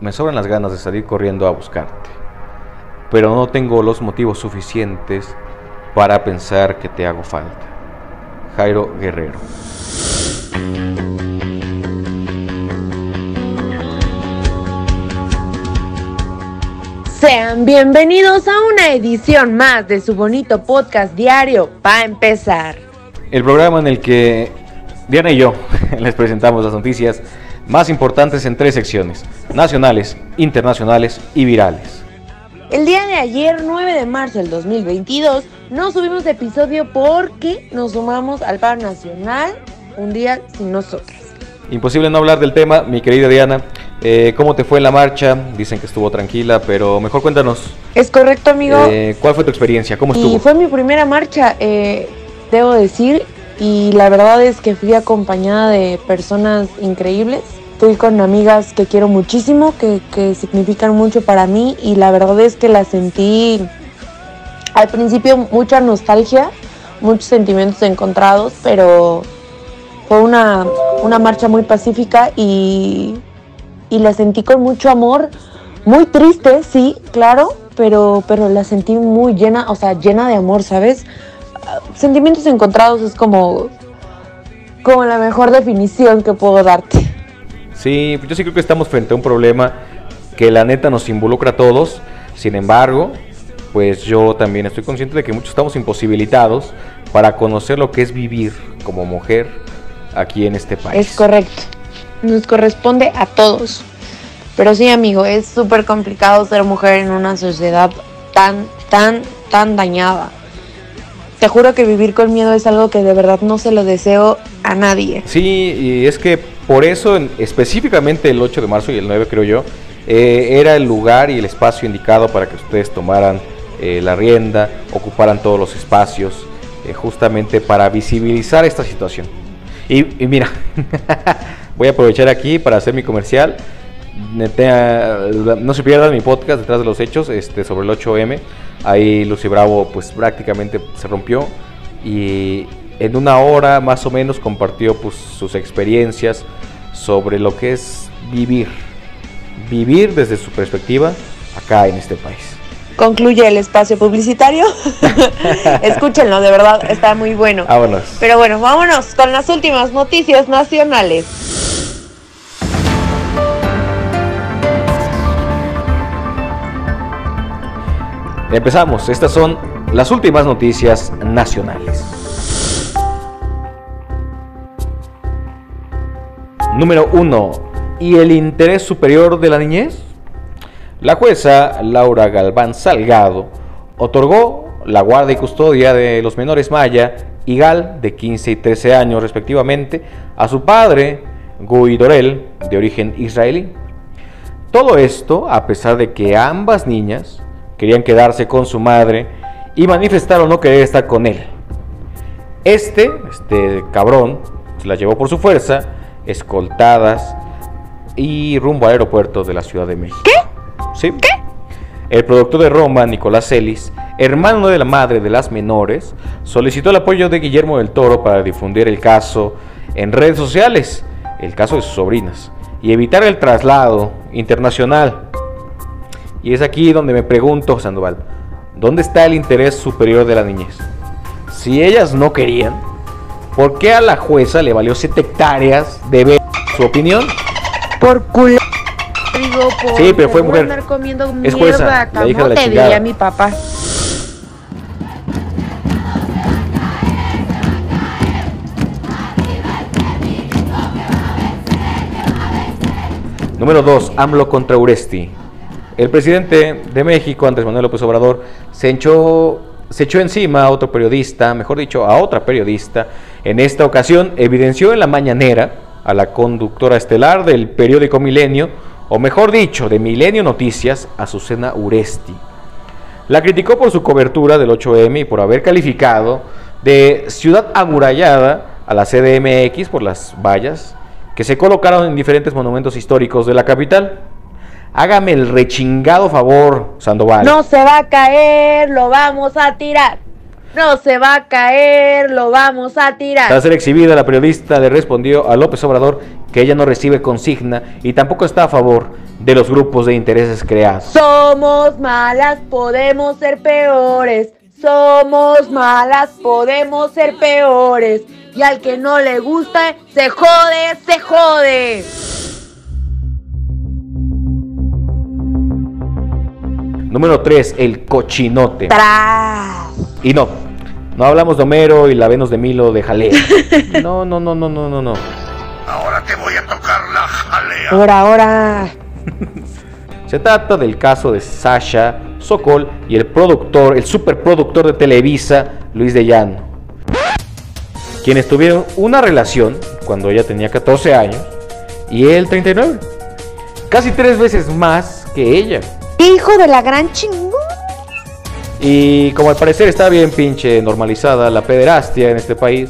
Me sobran las ganas de salir corriendo a buscarte, pero no tengo los motivos suficientes para pensar que te hago falta. Jairo Guerrero. Sean bienvenidos a una edición más de su bonito podcast diario para empezar. El programa en el que Diana y yo les presentamos las noticias más importantes en tres secciones, nacionales, internacionales y virales. El día de ayer, 9 de marzo del 2022, no subimos episodio porque nos sumamos al paro nacional un día sin nosotros. Imposible no hablar del tema, mi querida Diana. Eh, ¿Cómo te fue en la marcha? Dicen que estuvo tranquila, pero mejor cuéntanos. Es correcto, amigo. Eh, ¿Cuál fue tu experiencia? ¿Cómo estuvo? Y fue mi primera marcha, eh, debo decir, y la verdad es que fui acompañada de personas increíbles. Fui con amigas que quiero muchísimo, que, que significan mucho para mí y la verdad es que la sentí al principio mucha nostalgia, muchos sentimientos encontrados, pero fue una, una marcha muy pacífica y, y la sentí con mucho amor, muy triste, sí, claro, pero, pero la sentí muy llena, o sea, llena de amor, ¿sabes? Sentimientos encontrados es como, como la mejor definición que puedo darte. Sí, yo sí creo que estamos frente a un problema que la neta nos involucra a todos. Sin embargo, pues yo también estoy consciente de que muchos estamos imposibilitados para conocer lo que es vivir como mujer aquí en este país. Es correcto. Nos corresponde a todos. Pero sí, amigo, es súper complicado ser mujer en una sociedad tan, tan, tan dañada. Te juro que vivir con miedo es algo que de verdad no se lo deseo a nadie. Sí, y es que por eso en- específicamente el 8 de marzo y el 9 creo yo, eh, era el lugar y el espacio indicado para que ustedes tomaran eh, la rienda, ocuparan todos los espacios, eh, justamente para visibilizar esta situación. Y mira, voy a aprovechar aquí para hacer mi comercial. Neta, no se pierdan mi podcast detrás de los hechos este, sobre el 8M. Ahí Lucy Bravo pues prácticamente se rompió y en una hora más o menos compartió pues, sus experiencias sobre lo que es vivir. Vivir desde su perspectiva acá en este país. Concluye el espacio publicitario. Escúchenlo, de verdad, está muy bueno. Vámonos. Pero bueno, vámonos con las últimas noticias nacionales. Empezamos. Estas son las últimas noticias nacionales. Número 1. ¿Y el interés superior de la niñez? La jueza Laura Galván Salgado otorgó la guardia y custodia de los menores Maya y Gal, de 15 y 13 años respectivamente, a su padre, Guy Dorel, de origen israelí. Todo esto a pesar de que ambas niñas querían quedarse con su madre y manifestaron no querer estar con él. Este, este cabrón, se las llevó por su fuerza, escoltadas y rumbo al aeropuerto de la Ciudad de México. ¿Qué? ¿Sí? ¿Qué? El productor de Roma, Nicolás Celis, hermano de la madre de las menores, solicitó el apoyo de Guillermo del Toro para difundir el caso en redes sociales, el caso de sus sobrinas, y evitar el traslado internacional. Y es aquí donde me pregunto, Sandoval, ¿dónde está el interés superior de la niñez? Si ellas no querían, ¿por qué a la jueza le valió 7 hectáreas de ver su opinión? Por culo. Digo, por, Sí, pero fue mujer. andar comiendo Es jueza, la hija de la diría mi papá. Número 2. AMLO contra Uresti. El presidente de México, Andrés Manuel López Obrador, se echó, se echó encima a otro periodista, mejor dicho, a otra periodista. En esta ocasión evidenció en la mañanera a la conductora estelar del periódico Milenio, o mejor dicho, de Milenio Noticias, Azucena Uresti. La criticó por su cobertura del 8M y por haber calificado de ciudad amurallada a la CDMX por las vallas que se colocaron en diferentes monumentos históricos de la capital. Hágame el rechingado favor, Sandoval. No se va a caer, lo vamos a tirar. No se va a caer, lo vamos a tirar. Tras ser exhibida, la periodista le respondió a López Obrador que ella no recibe consigna y tampoco está a favor de los grupos de intereses creados. Somos malas, podemos ser peores. Somos malas, podemos ser peores. Y al que no le gusta, se jode, se jode. Número 3, el cochinote. Tras. Y no, no hablamos de Homero y la Venus de Milo de jalea. No, no, no, no, no, no, no. Ahora, ahora. Se trata del caso de Sasha Sokol y el productor, el superproductor de Televisa, Luis de Llano, quienes tuvieron una relación cuando ella tenía 14 años y él 39. Casi tres veces más que ella. Hijo de la gran chingón. Y como al parecer está bien pinche normalizada la pederastia en este país,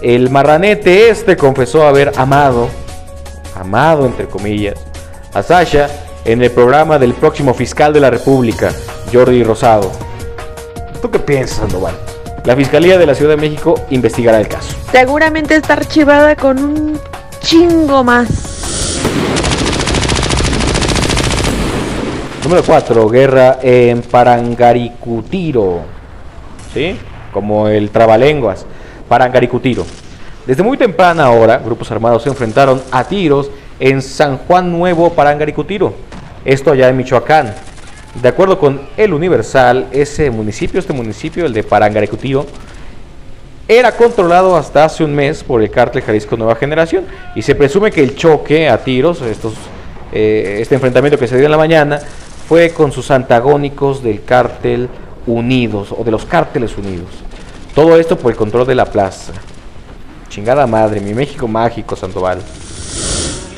el marranete este confesó haber amado, amado entre comillas, a Sasha en el programa del próximo fiscal de la República, Jordi Rosado. ¿Tú qué piensas, Sandoval? La Fiscalía de la Ciudad de México investigará el caso. Seguramente está archivada con un chingo más. Número 4. Guerra en Parangaricutiro. ¿Sí? Como el trabalenguas. Parangaricutiro. Desde muy temprana hora, grupos armados se enfrentaron a tiros en San Juan Nuevo, Parangaricutiro. Esto allá en Michoacán. De acuerdo con El Universal, ese municipio, este municipio, el de Parangaricutiro, era controlado hasta hace un mes por el cártel Jalisco Nueva Generación y se presume que el choque a tiros, eh, este enfrentamiento que se dio en la mañana, fue con sus antagónicos del cártel Unidos o de los cárteles unidos. Todo esto por el control de la plaza. Chingada madre, mi México mágico, Sandoval.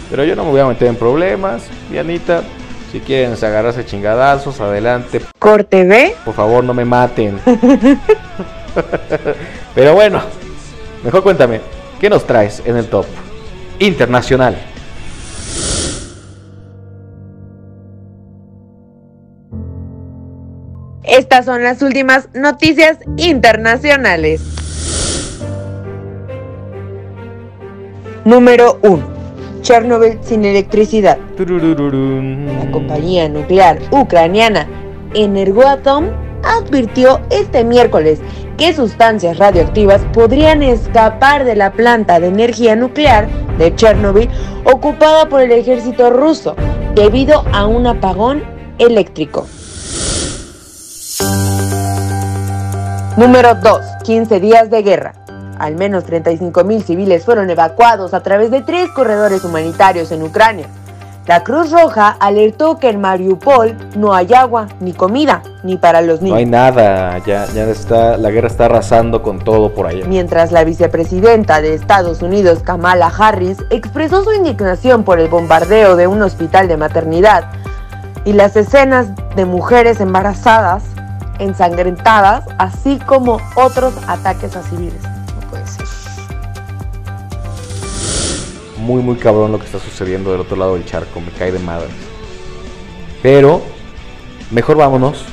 Pero yo no me voy a meter en problemas, Dianita. Si quieren agarrarse chingadazos, adelante. Corte B. Por favor, no me maten. Pero bueno, mejor cuéntame, ¿qué nos traes en el top internacional? Estas son las últimas noticias internacionales. Número 1. Chernobyl sin electricidad. La compañía nuclear ucraniana Energoatom advirtió este miércoles que sustancias radioactivas podrían escapar de la planta de energía nuclear de Chernobyl ocupada por el ejército ruso debido a un apagón eléctrico. Número 2. 15 días de guerra. Al menos 35.000 civiles fueron evacuados a través de tres corredores humanitarios en Ucrania. La Cruz Roja alertó que en Mariupol no hay agua, ni comida, ni para los niños. No hay nada, ya, ya está, la guerra está arrasando con todo por allá. Mientras la vicepresidenta de Estados Unidos, Kamala Harris, expresó su indignación por el bombardeo de un hospital de maternidad y las escenas de mujeres embarazadas ensangrentadas, así como otros ataques a civiles. Muy, muy cabrón lo que está sucediendo del otro lado del charco, me cae de madre. Pero, mejor vámonos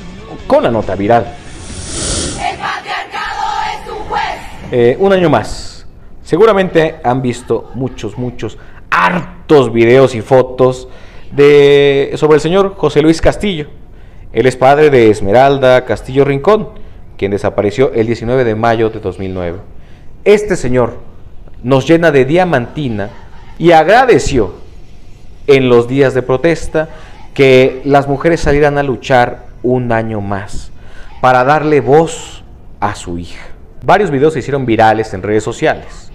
con la nota viral. El patriarcado es un juez. Eh, un año más. Seguramente han visto muchos, muchos, hartos videos y fotos de, sobre el señor José Luis Castillo. Él es padre de Esmeralda Castillo Rincón, quien desapareció el 19 de mayo de 2009. Este señor nos llena de diamantina y agradeció en los días de protesta que las mujeres salieran a luchar un año más para darle voz a su hija. Varios videos se hicieron virales en redes sociales.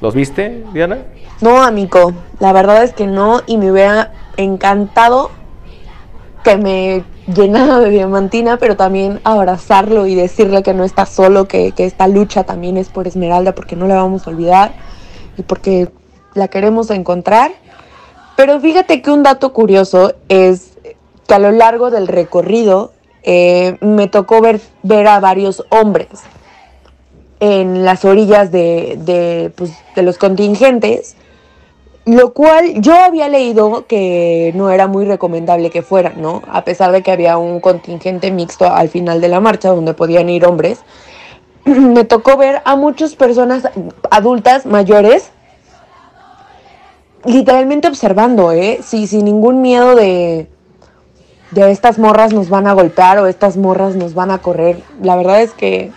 ¿Los viste, Diana? No, amigo, la verdad es que no y me hubiera encantado que me llenara de diamantina, pero también abrazarlo y decirle que no está solo, que, que esta lucha también es por Esmeralda, porque no la vamos a olvidar y porque la queremos encontrar. Pero fíjate que un dato curioso es que a lo largo del recorrido eh, me tocó ver, a varios hombres en las orillas de, de, pues, de los contingentes, lo cual yo había leído que no era muy recomendable que fueran, ¿no? A pesar de que había un contingente mixto al final de la marcha donde podían ir hombres, me tocó ver a muchas personas adultas mayores literalmente observando, ¿eh? Sí, sin ningún miedo de, de estas morras nos van a golpear o estas morras nos van a correr. La verdad es que,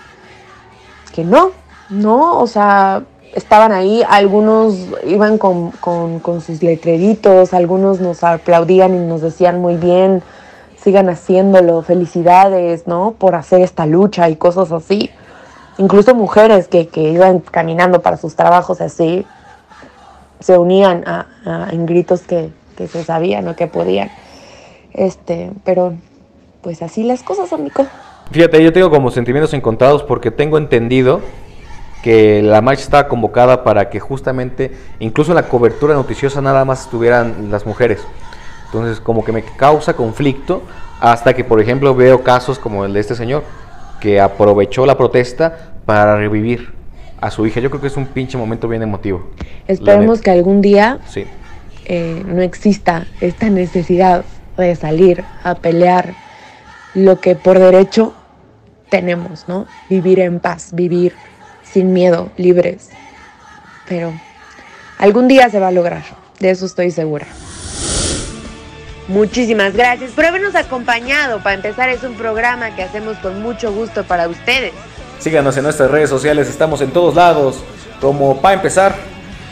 que no, no, o sea, estaban ahí, algunos iban con, con, con sus letreritos, algunos nos aplaudían y nos decían muy bien, sigan haciéndolo, felicidades, ¿no? Por hacer esta lucha y cosas así. Incluso mujeres que, que iban caminando para sus trabajos así, se unían a, a- en gritos que, que se sabían o que podían. Este, pero pues así las cosas, amigo. Fíjate, yo tengo como sentimientos encontrados porque tengo entendido que la marcha estaba convocada para que justamente, incluso en la cobertura noticiosa, nada más estuvieran las mujeres. Entonces, como que me causa conflicto hasta que, por ejemplo, veo casos como el de este señor, que aprovechó la protesta para revivir a su hija. Yo creo que es un pinche momento bien emotivo. Esperemos que algún día Sí. eh, no exista esta necesidad de salir a pelear lo que por derecho tenemos, ¿no? Vivir en paz, vivir sin miedo, libres. Pero algún día se va a lograr, de eso estoy segura. Muchísimas gracias por habernos acompañado. Para empezar, es un programa que hacemos con mucho gusto para ustedes. Síganos en nuestras redes sociales, estamos en todos lados, como para empezar,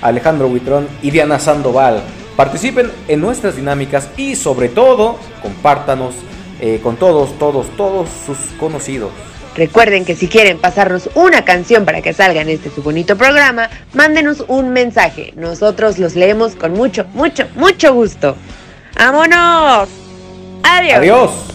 Alejandro Huitrón y Diana Sandoval. Participen en nuestras dinámicas y sobre todo, compártanos eh, con todos, todos, todos sus conocidos. Recuerden que si quieren pasarnos una canción para que salga en este su bonito programa, mándenos un mensaje. Nosotros los leemos con mucho, mucho, mucho gusto. ¡Vámonos! ¡Adiós! Adiós.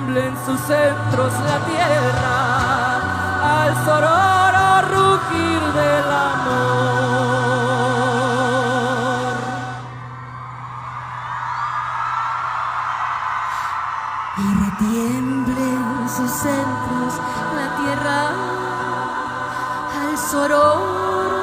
tiemblen sus centros la tierra al sororo rugir del amor. Y retiemblen sus centros la tierra al sororo